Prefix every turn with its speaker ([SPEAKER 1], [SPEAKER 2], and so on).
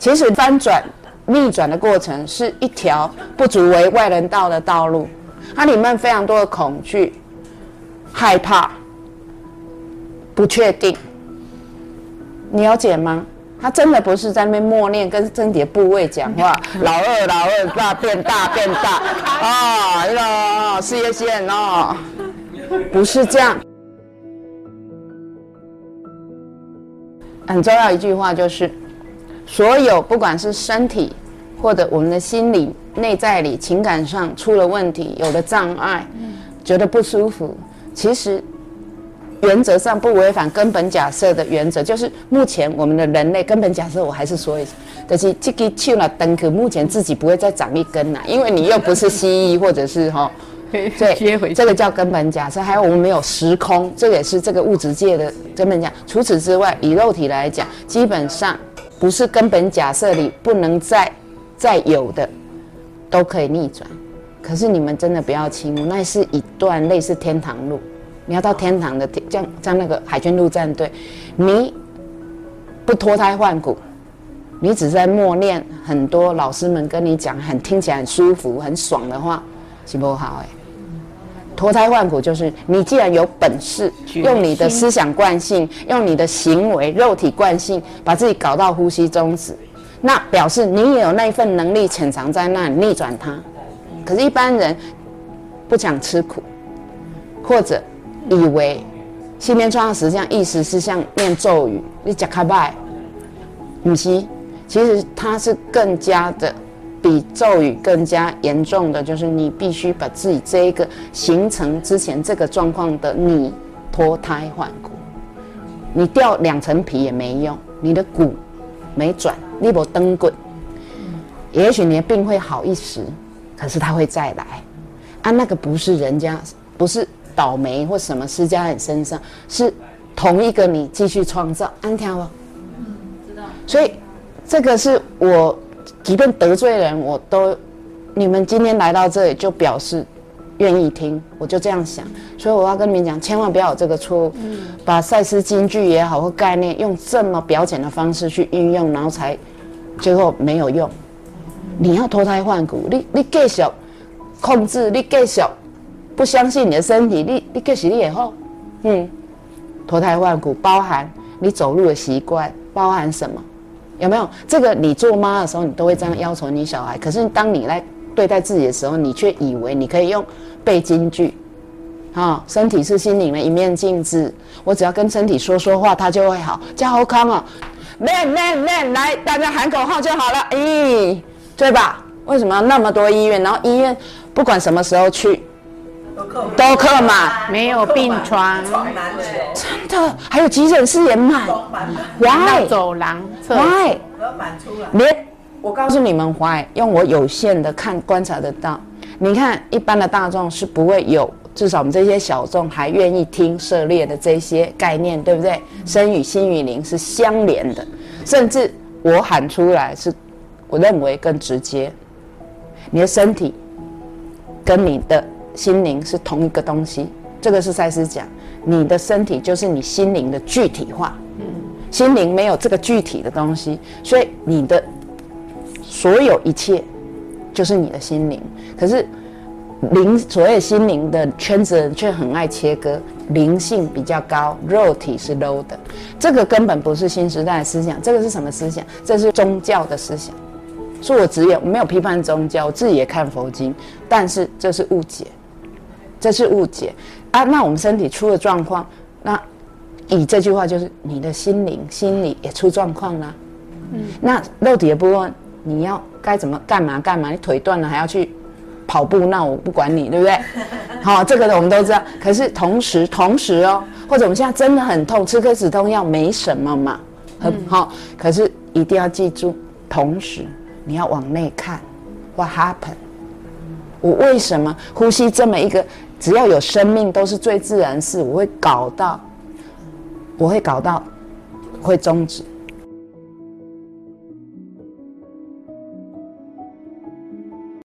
[SPEAKER 1] 其实翻转、逆转的过程是一条不足为外人道的道路，它里面非常多的恐惧、害怕、不确定，你了解吗？他真的不是在那边默念，跟身体的部位讲话，老二老二大变大变大啊，那个事业线哦，不是这样。很重要一句话就是，所有不管是身体或者我们的心理内在里情感上出了问题，有了障碍，觉得不舒服，其实。原则上不违反根本假设的原则，就是目前我们的人类根本假设，我还是说一下，但是这个去了灯可目前自己不会再长一根了，因为你又不是蜥蜴或者是哈，
[SPEAKER 2] 对，
[SPEAKER 1] 这个叫根本假设。还有我们没有时空，这也是这个物质界的根本假。除此之外，以肉体来讲，基本上不是根本假设里不能再再有的，都可以逆转。可是你们真的不要轻忽，那是一段类似天堂路。你要到天堂的，像像那个海军陆战队，你不脱胎换骨，你只在默念很多老师们跟你讲很听起来很舒服、很爽的话，是不好哎。脱胎换骨就是你既然有本事，用你的思想惯性，用你的行为、肉体惯性，把自己搞到呼吸终止，那表示你也有那一份能力潜藏在那里逆转它。可是，一般人不想吃苦，或者。以为信念创造实际上意思是像念咒语，你讲开拜，不是，其实它是更加的比咒语更加严重的，就是你必须把自己这一个形成之前这个状况的你脱胎换骨，你掉两层皮也没用，你的骨没转，你不蹬滚，也许你的病会好一时，可是它会再来，啊，那个不是人家，不是。倒霉或什么施加在你身上，是同一个你继续创造，安条吗？嗯，知道。所以这个是我，即便得罪人，我都，你们今天来到这里就表示愿意听，我就这样想。所以我要跟你们讲，千万不要有这个错误，把赛斯金句也好或概念用这么表浅的方式去运用，然后才最后没有用。你要脱胎换骨，你你继续控制，你继续。不相信你的身体，你你继续你以后，嗯，脱胎换骨，包含你走路的习惯，包含什么？有没有？这个你做妈的时候，你都会这样要求你小孩。可是当你来对待自己的时候，你却以为你可以用背京剧，啊，身体是心灵的一面镜子，我只要跟身体说说话，它就会好。加好康哦，man man man，来，大家喊口号就好了，咦，对吧？为什么要那么多医院？然后医院不管什么时候去。都客满，
[SPEAKER 2] 没有病床，
[SPEAKER 1] 真的，还有急诊室也满
[SPEAKER 2] ，Why？走廊
[SPEAKER 1] ，Why？连我告诉你们，Why？用我有限的看观察得到，你看一般的大众是不会有，至少我们这些小众还愿意听涉猎的这些概念，对不对？身与心与灵是相连的，甚至我喊出来是，我认为更直接，你的身体跟你的。心灵是同一个东西，这个是赛斯讲，你的身体就是你心灵的具体化。嗯，心灵没有这个具体的东西，所以你的所有一切就是你的心灵。可是灵所谓心灵的圈子人却很爱切割，灵性比较高，肉体是 low 的。这个根本不是新时代的思想，这个是什么思想？这是宗教的思想。说我只有没有批判宗教，我自己也看佛经，但是这是误解。这是误解啊！那我们身体出了状况，那以这句话就是你的心灵、心理也出状况了。嗯，那肉体的部分你要该怎么干嘛干嘛？你腿断了还要去跑步，那我不管你，对不对？好，这个我们都知道。可是同时，同时哦，或者我们现在真的很痛，吃颗止痛药没什么嘛，很好。可是一定要记住，同时你要往内看，What happened？我为什么呼吸这么一个？只要有生命，都是最自然事。我会搞到，我会搞到，会终止。